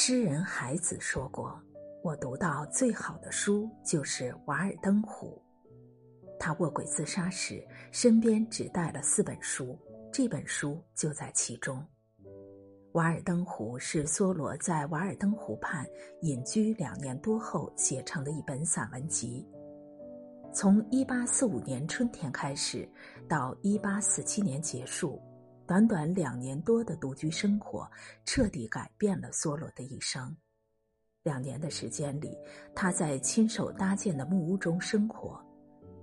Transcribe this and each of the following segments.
诗人海子说过：“我读到最好的书就是《瓦尔登湖》。”他卧轨自杀时，身边只带了四本书，这本书就在其中。《瓦尔登湖》是梭罗在瓦尔登湖畔隐居两年多后写成的一本散文集。从1845年春天开始，到1847年结束，短短两年多的独居生活，彻底改变了梭罗的一生。两年的时间里，他在亲手搭建的木屋中生活。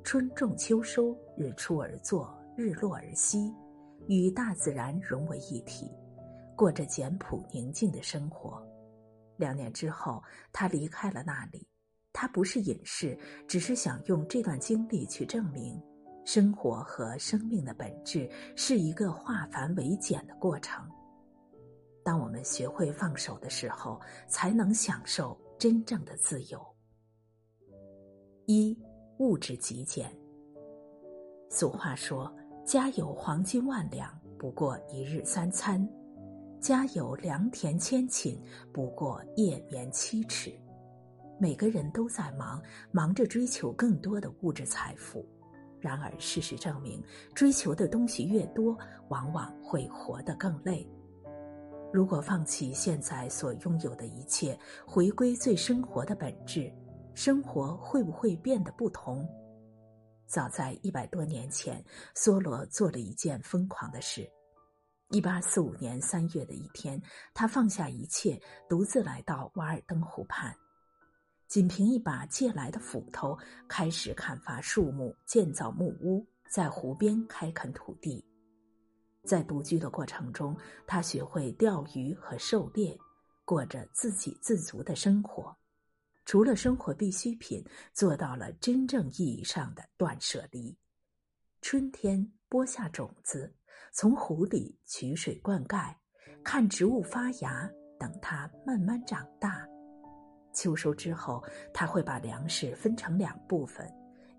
春种秋收，日出而作，日落而息，与大自然融为一体，过着简朴宁静的生活。两年之后，他离开了那里。他不是隐士，只是想用这段经历去证明，生活和生命的本质是一个化繁为简的过程。当我们学会放手的时候，才能享受真正的自由。一。物质极简。俗话说：“家有黄金万两，不过一日三餐；家有良田千顷，不过夜眠七尺。”每个人都在忙，忙着追求更多的物质财富。然而，事实证明，追求的东西越多，往往会活得更累。如果放弃现在所拥有的一切，回归最生活的本质。生活会不会变得不同？早在一百多年前，梭罗做了一件疯狂的事。一八四五年三月的一天，他放下一切，独自来到瓦尔登湖畔，仅凭一把借来的斧头，开始砍伐树木，建造木屋，在湖边开垦土地。在独居的过程中，他学会钓鱼和狩猎，过着自给自足的生活。除了生活必需品，做到了真正意义上的断舍离。春天播下种子，从湖里取水灌溉，看植物发芽，等它慢慢长大。秋收之后，他会把粮食分成两部分，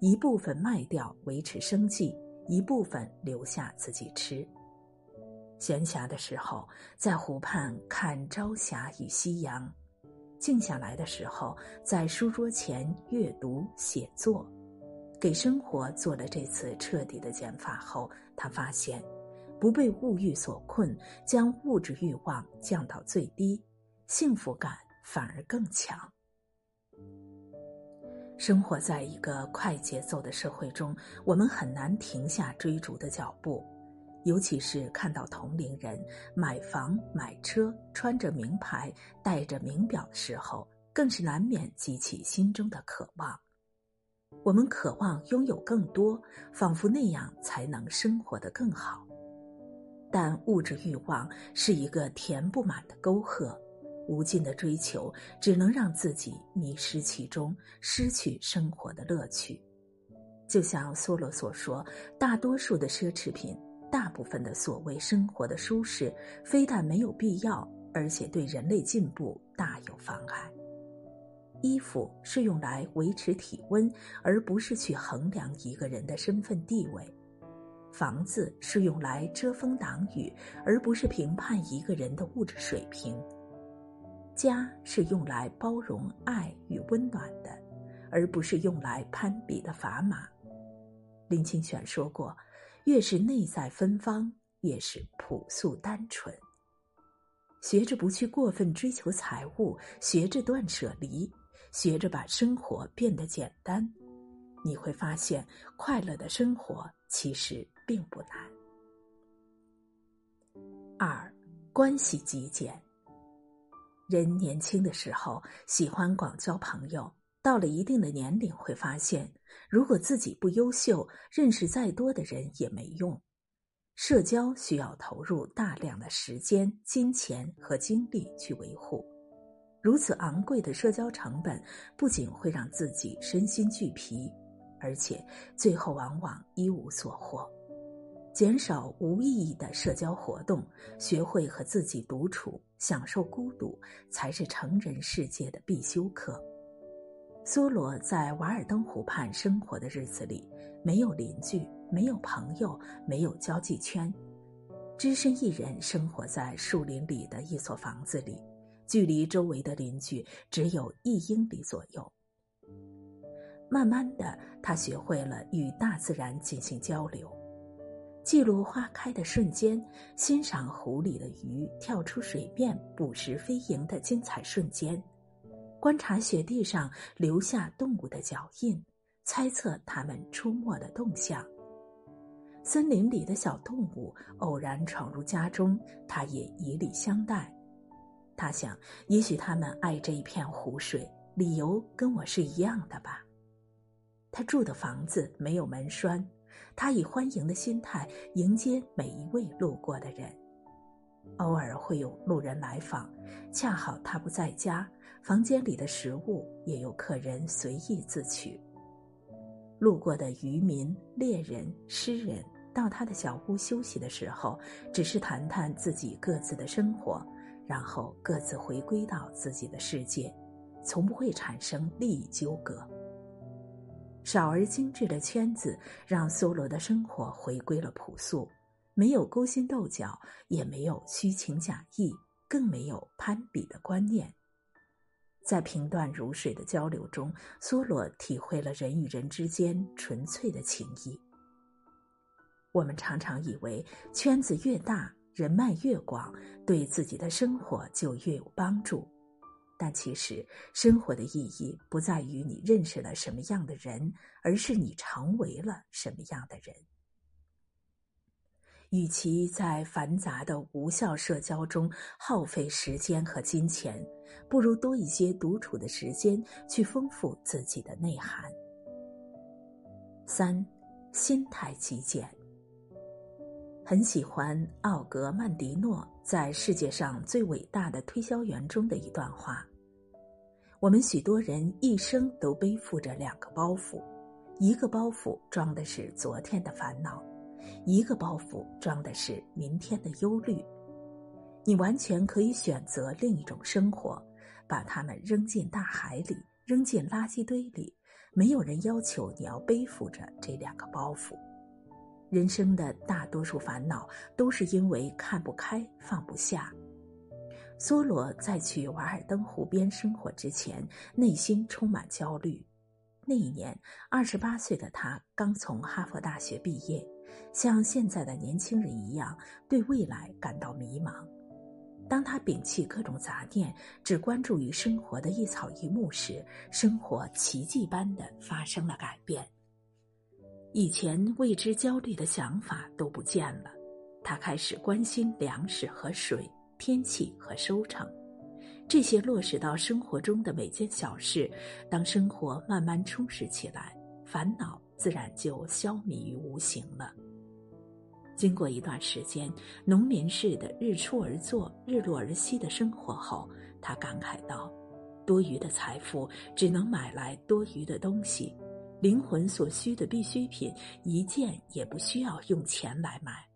一部分卖掉维持生计，一部分留下自己吃。闲暇的时候，在湖畔看朝霞与夕阳。静下来的时候，在书桌前阅读写作，给生活做了这次彻底的减法后，他发现，不被物欲所困，将物质欲望降到最低，幸福感反而更强。生活在一个快节奏的社会中，我们很难停下追逐的脚步。尤其是看到同龄人买房买车、穿着名牌、戴着名表的时候，更是难免激起心中的渴望。我们渴望拥有更多，仿佛那样才能生活得更好。但物质欲望是一个填不满的沟壑，无尽的追求只能让自己迷失其中，失去生活的乐趣。就像梭罗所说，大多数的奢侈品。大部分的所谓生活的舒适，非但没有必要，而且对人类进步大有妨碍。衣服是用来维持体温，而不是去衡量一个人的身份地位；房子是用来遮风挡雨，而不是评判一个人的物质水平；家是用来包容爱与温暖的，而不是用来攀比的砝码。林清玄说过。越是内在芬芳，越是朴素单纯。学着不去过分追求财物，学着断舍离，学着把生活变得简单，你会发现，快乐的生活其实并不难。二，关系极简。人年轻的时候喜欢广交朋友。到了一定的年龄，会发现，如果自己不优秀，认识再多的人也没用。社交需要投入大量的时间、金钱和精力去维护，如此昂贵的社交成本，不仅会让自己身心俱疲，而且最后往往一无所获。减少无意义的社交活动，学会和自己独处，享受孤独，才是成人世界的必修课。梭罗在瓦尔登湖畔生活的日子里，没有邻居，没有朋友，没有交际圈，只身一人生活在树林里的一所房子里，距离周围的邻居只有一英里左右。慢慢的，他学会了与大自然进行交流，记录花开的瞬间，欣赏湖里的鱼跳出水面捕食飞蝇的精彩瞬间，观察雪地上留下动物的脚印，猜测它们出没的动向。森林里的小动物偶然闯入家中，他也以礼相待。他想，也许他们爱这一片湖水，理由跟我是一样的吧。他住的房子没有门栓，他以欢迎的心态迎接每一位路过的人。偶尔会有路人来访，恰好他不在家，房间里的食物也有客人随意自取。路过的渔民、猎人、诗人到他的小屋休息的时候，只是谈谈自己各自的生活，然后各自回归到自己的世界，从不会产生利益纠葛。少而精致的圈子，让梭罗的生活回归了朴素，没有勾心斗角，也没有虚情假意，更没有攀比的观念。在平淡如水的交流中，梭罗体会了人与人之间纯粹的情谊。我们常常以为圈子越大，人脉越广，对自己的生活就越有帮助。但其实，生活的意义不在于你认识了什么样的人，而是你成为了什么样的人。与其在繁杂的无效社交中耗费时间和金钱，不如多一些独处的时间，去丰富自己的内涵。三，心态极简。很喜欢奥格曼迪诺。在世界上最伟大的推销员中的一段话：我们许多人一生都背负着两个包袱，一个包袱装的是昨天的烦恼，一个包袱装的是明天的忧虑。你完全可以选择另一种生活，把它们扔进大海里，扔进垃圾堆里。没有人要求你要背负着这两个包袱。人生的大多数烦恼都是因为看不开、放不下。梭罗在去瓦尔登湖边生活之前，内心充满焦虑。那一年，二十八岁的他刚从哈佛大学毕业，像现在的年轻人一样，对未来感到迷茫。当他摒弃各种杂念，只关注于生活的一草一木时，生活奇迹般的发生了改变。以前为之焦虑的想法都不见了，他开始关心粮食和水、天气和收成，这些落实到生活中的每件小事。当生活慢慢充实起来，烦恼自然就消弭于无形了。经过一段时间农民式的日出而作、日落而息的生活后，他感慨道：“多余的财富只能买来多余的东西。”灵魂所需的必需品，一件也不需要用钱来买。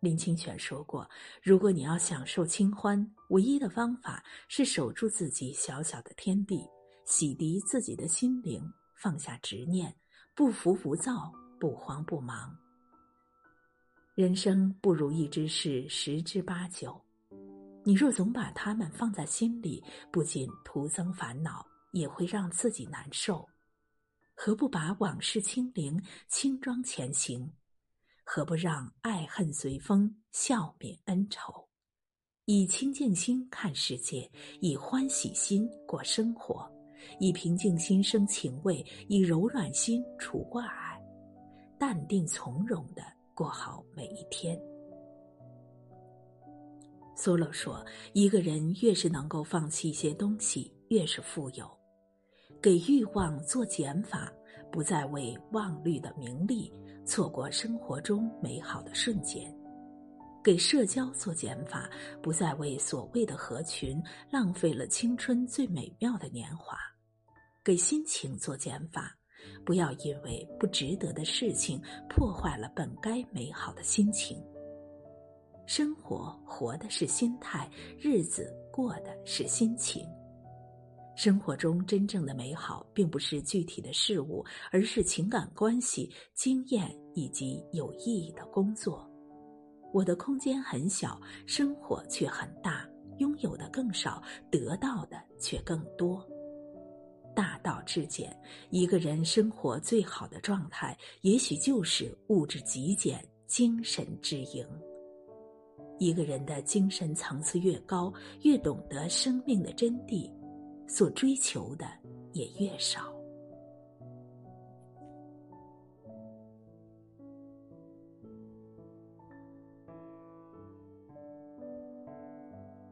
林清玄说过：“如果你要享受清欢，唯一的方法是守住自己小小的天地，洗涤自己的心灵，放下执念，不浮不躁，不慌不忙。人生不如意之事十之八九，你若总把它们放在心里，不仅徒增烦恼，也会让自己难受。”何不把往事清零，轻装前行？何不让爱恨随风，笑泯恩仇？以清净心看世界，以欢喜心过生活，以平静心生情味，以柔软心除挂碍，淡定从容的过好每一天。苏勒说：“一个人越是能够放弃一些东西，越是富有。”给欲望做减法，不再为妄虑的名利错过生活中美好的瞬间；给社交做减法，不再为所谓的合群浪费了青春最美妙的年华；给心情做减法，不要因为不值得的事情破坏了本该美好的心情。生活活的是心态，日子过的是心情。生活中真正的美好，并不是具体的事物，而是情感关系、经验以及有意义的工作。我的空间很小，生活却很大，拥有的更少，得到的却更多。大道至简，一个人生活最好的状态，也许就是物质极简，精神之盈。一个人的精神层次越高，越懂得生命的真谛，所追求的也越少。